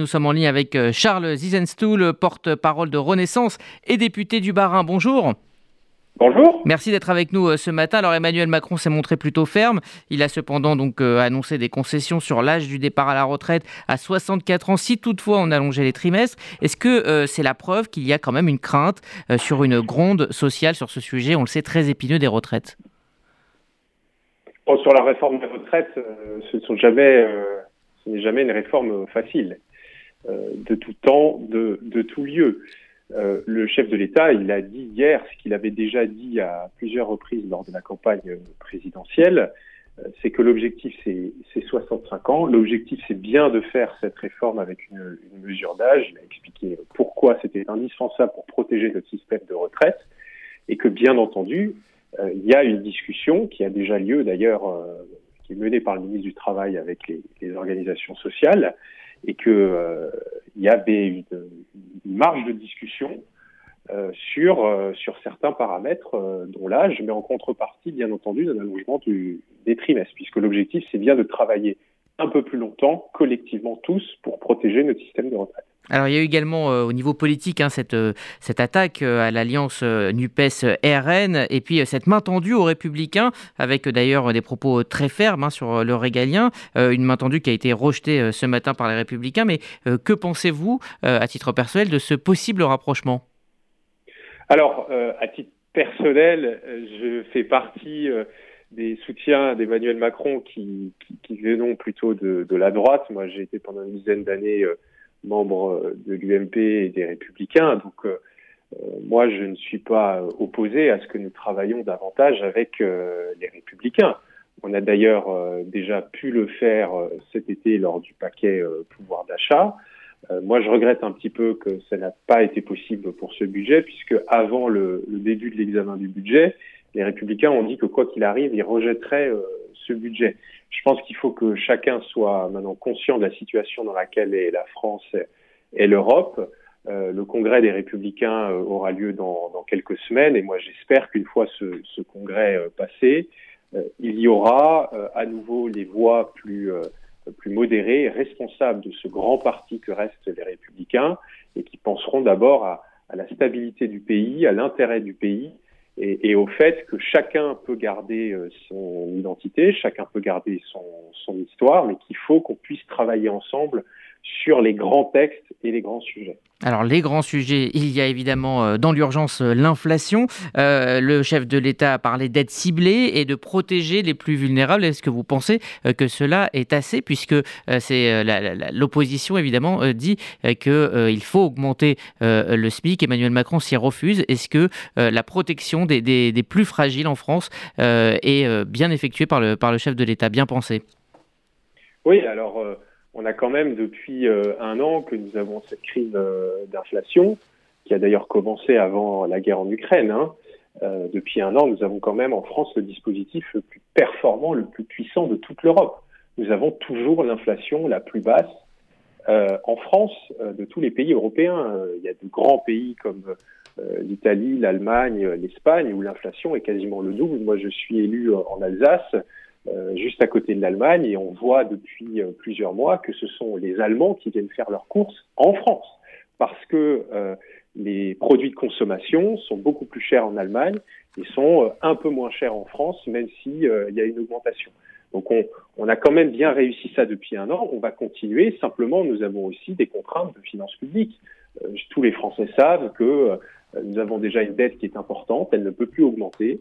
Nous sommes en ligne avec euh, Charles Zizenstuhl, porte-parole de Renaissance et député du Bas-Rhin. Bonjour. Bonjour. Merci d'être avec nous euh, ce matin. Alors Emmanuel Macron s'est montré plutôt ferme. Il a cependant donc euh, annoncé des concessions sur l'âge du départ à la retraite à 64 ans, si toutefois on allongeait les trimestres. Est-ce que c'est la preuve qu'il y a quand même une crainte sur une gronde sociale sur ce sujet, on le sait, très épineux des retraites Sur la réforme des retraites, ce ne jamais, ce n'est jamais une réforme facile. Euh, de tout temps, de, de tout lieu. Euh, le chef de l'État, il a dit hier ce qu'il avait déjà dit à plusieurs reprises lors de la campagne présidentielle, euh, c'est que l'objectif c'est 65 ans. L'objectif c'est bien de faire cette réforme avec une, une mesure d'âge. Il a expliqué pourquoi c'était indispensable pour protéger notre système de retraite et que bien entendu, euh, il y a une discussion qui a déjà lieu d'ailleurs, euh, qui est menée par le ministre du Travail avec les, les organisations sociales et qu'il euh, y avait une, marge de discussion euh, sur, euh, sur certains paramètres, dont l'âge, mais en contrepartie, bien entendu, d'un allongement des trimestres, puisque l'objectif, c'est bien de travailler un peu plus longtemps, collectivement tous, pour protéger notre système de retraite. Alors il y a eu également euh, au niveau politique hein, cette, euh, cette attaque euh, à l'alliance NUPES-RN et puis cette main tendue aux républicains avec d'ailleurs des propos très fermes hein, sur le régalien, une main tendue qui a été rejetée ce matin par les républicains. Mais que pensez-vous à titre personnel de ce possible rapprochement? Alors à titre personnel, je fais partie des soutiens d'Emmanuel Macron qui, qui, venons plutôt de, la droite. Moi j'ai été pendant une dizaine d'années membre euh, de l'UMP et des Républicains. Donc, euh, euh, moi, je ne suis pas opposé à ce que nous travaillions davantage avec les Républicains. On a d'ailleurs déjà pu le faire cet été lors du paquet pouvoir d'achat. moi, je regrette un petit peu que ça n'a pas été possible pour ce budget, puisque avant le, le début de l'examen du budget, les Républicains ont dit que quoi qu'il arrive, ils rejetteraient budget. Je pense qu'il faut que chacun soit maintenant conscient de la situation dans laquelle est la France et l'Europe. Euh, le congrès des républicains euh, aura lieu dans, quelques semaines et moi j'espère qu'une fois ce, congrès euh, passé, il y aura à nouveau les voix plus, modérées, responsables de ce grand parti que restent les républicains et qui penseront d'abord à la stabilité du pays, à l'intérêt du pays et, au fait que chacun peut garder euh, son identité, chacun peut garder son, son histoire, mais qu'il faut qu'on puisse travailler ensemble sur les grands textes et les grands sujets. Alors les grands sujets, il y a évidemment euh, dans l'urgence euh, l'inflation. Euh, le chef de l'État a parlé d'être ciblé et de protéger les plus vulnérables. Est-ce que vous pensez que cela est assez? Puisque c'est l'opposition évidemment dit qu'il faut augmenter le SMIC. Emmanuel Macron s'y refuse. Est-ce que la protection des, des, des, plus fragiles en France est bien effectuée par le, par le chef de l'État, bien pensée Oui, alors on a quand même depuis euh, un an que nous avons cette crise euh, d'inflation, qui a d'ailleurs commencé avant la guerre en Ukraine. Hein. Euh, depuis un an, nous avons quand même en France le dispositif le plus performant, le plus puissant de toute l'Europe. Nous avons toujours l'inflation la plus basse en France de tous les pays européens. il y a de grands pays comme l'Italie, l'Allemagne, l'Espagne, où l'inflation est quasiment le double. Moi, je suis élu en Alsace. Euh, juste à côté de l'Allemagne et on voit depuis euh, plusieurs mois que ce sont les Allemands qui viennent faire leurs courses en France parce que euh, les produits de consommation sont beaucoup plus chers en Allemagne et sont un peu moins chers en France, même s'il il y a une augmentation. Donc on, on, a quand même bien réussi ça depuis un an. On va continuer. Simplement, nous avons aussi des contraintes de finances publiques. tous les Français savent que nous avons déjà une dette qui est importante. Elle ne peut plus augmenter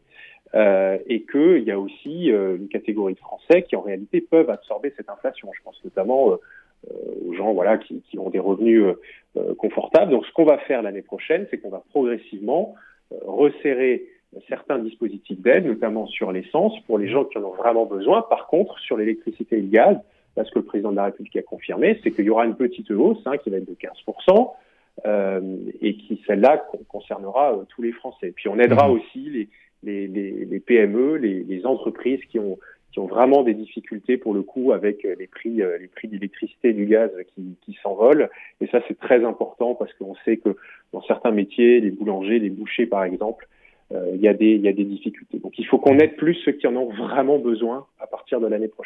euh, et qu'il y a aussi euh, une catégorie de Français qui en réalité peuvent absorber cette inflation. Je pense notamment euh, aux gens voilà qui, qui, ont des revenus confortables. Donc ce qu'on va faire l'année prochaine, c'est qu'on va progressivement resserrer certains dispositifs d'aide, notamment sur l'essence, pour les gens qui en ont vraiment besoin. Par contre, sur l'électricité et le gaz, parce que le président de la République a confirmé, c'est qu'il y aura une petite hausse hein, qui va être de 15%. Euh, et qui celle-là concernera euh, tous les Français. Puis on aidera mmh. aussi les, les, les, les PME, les, les, entreprises qui ont, qui ont vraiment des difficultés pour le coup avec euh, les prix, euh, les prix d'électricité du gaz qui, qui s'envolent. Et ça, c'est très important parce qu'on sait que dans certains métiers, les boulangers, les bouchers par exemple, euh, il, y y a des difficultés. Donc il faut qu'on aide plus ceux qui en ont vraiment besoin à partir de l'année prochaine.